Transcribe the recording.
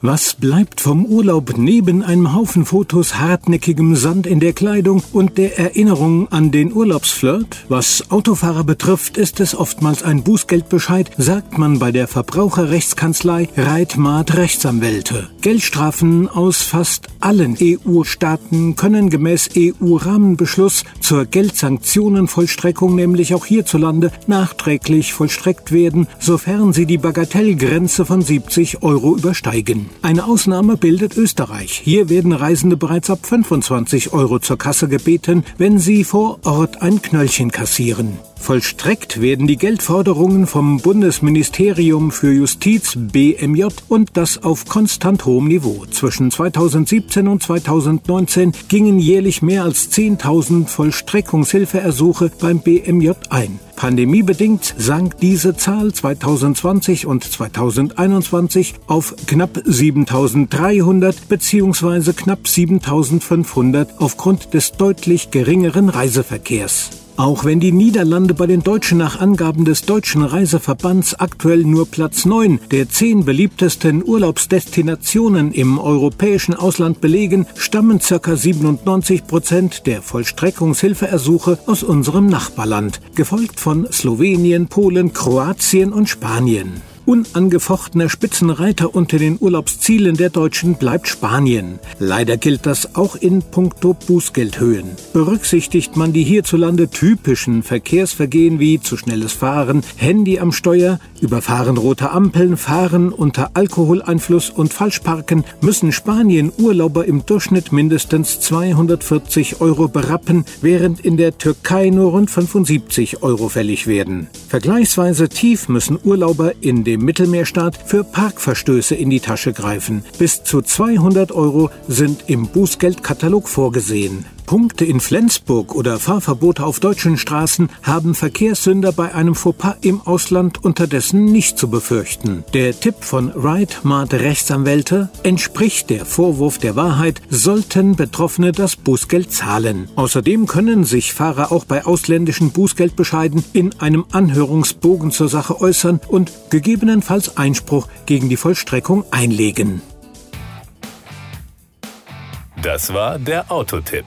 Was bleibt vom Urlaub neben einem Haufen Fotos, hartnäckigem Sand in der Kleidung und der Erinnerung an den Urlaubsflirt? Was Autofahrer betrifft, ist es oftmals ein Bußgeldbescheid, sagt man bei der Verbraucherrechtskanzlei Reitmart Rechtsanwälte. Geldstrafen aus fast allen EU-Staaten können gemäß EU-Rahmenbeschluss zur Geldsanktionenvollstreckung nämlich auch hierzulande nachträglich vollstreckt werden, sofern sie die Bagatellgrenze von 70 Euro übersteigen. Eine Ausnahme bildet Österreich. Hier werden Reisende bereits ab 25 Euro zur Kasse gebeten, wenn sie vor Ort ein Knöllchen kassieren. Vollstreckt werden die Geldforderungen vom Bundesministerium für Justiz BMJ und das auf konstant hohem Niveau. Zwischen 2017 und 2019 gingen jährlich mehr als 10.000 Vollstreckungshilfeersuche beim BMJ ein. Pandemiebedingt sank diese Zahl 2020 und 2021 auf knapp 7300 bzw. knapp 7500 aufgrund des deutlich geringeren Reiseverkehrs. Auch wenn die Niederlande bei den Deutschen nach Angaben des Deutschen Reiseverbands aktuell nur Platz 9 der zehn beliebtesten Urlaubsdestinationen im europäischen Ausland belegen, stammen ca. 97 Prozent der Vollstreckungshilfeersuche aus unserem Nachbarland, gefolgt von Slowenien, Polen, Kroatien und Spanien. Unangefochtener Spitzenreiter unter den Urlaubszielen der Deutschen bleibt Spanien. Leider gilt das auch in puncto Bußgeldhöhen. Berücksichtigt man die hierzulande typischen Verkehrsvergehen wie zu schnelles Fahren, Handy am Steuer, Überfahren roter Ampeln, Fahren unter Alkoholeinfluss und Falschparken, müssen Spanien Urlauber im Durchschnitt mindestens 240 Euro berappen, während in der Türkei nur rund 75 Euro fällig werden. Vergleichsweise tief müssen Urlauber in dem dem Mittelmeerstaat für Parkverstöße in die Tasche greifen. Bis zu 200 Euro sind im Bußgeldkatalog vorgesehen. Punkte in Flensburg oder Fahrverbote auf deutschen Straßen haben Verkehrssünder bei einem Fauxpas im Ausland unterdessen nicht zu befürchten. Der Tipp von Rightmart Rechtsanwälte entspricht der Vorwurf der Wahrheit, sollten Betroffene das Bußgeld zahlen. Außerdem können sich Fahrer auch bei ausländischen Bußgeldbescheiden in einem Anhörungsbogen zur Sache äußern und gegebenenfalls Einspruch gegen die Vollstreckung einlegen. Das war der Autotipp.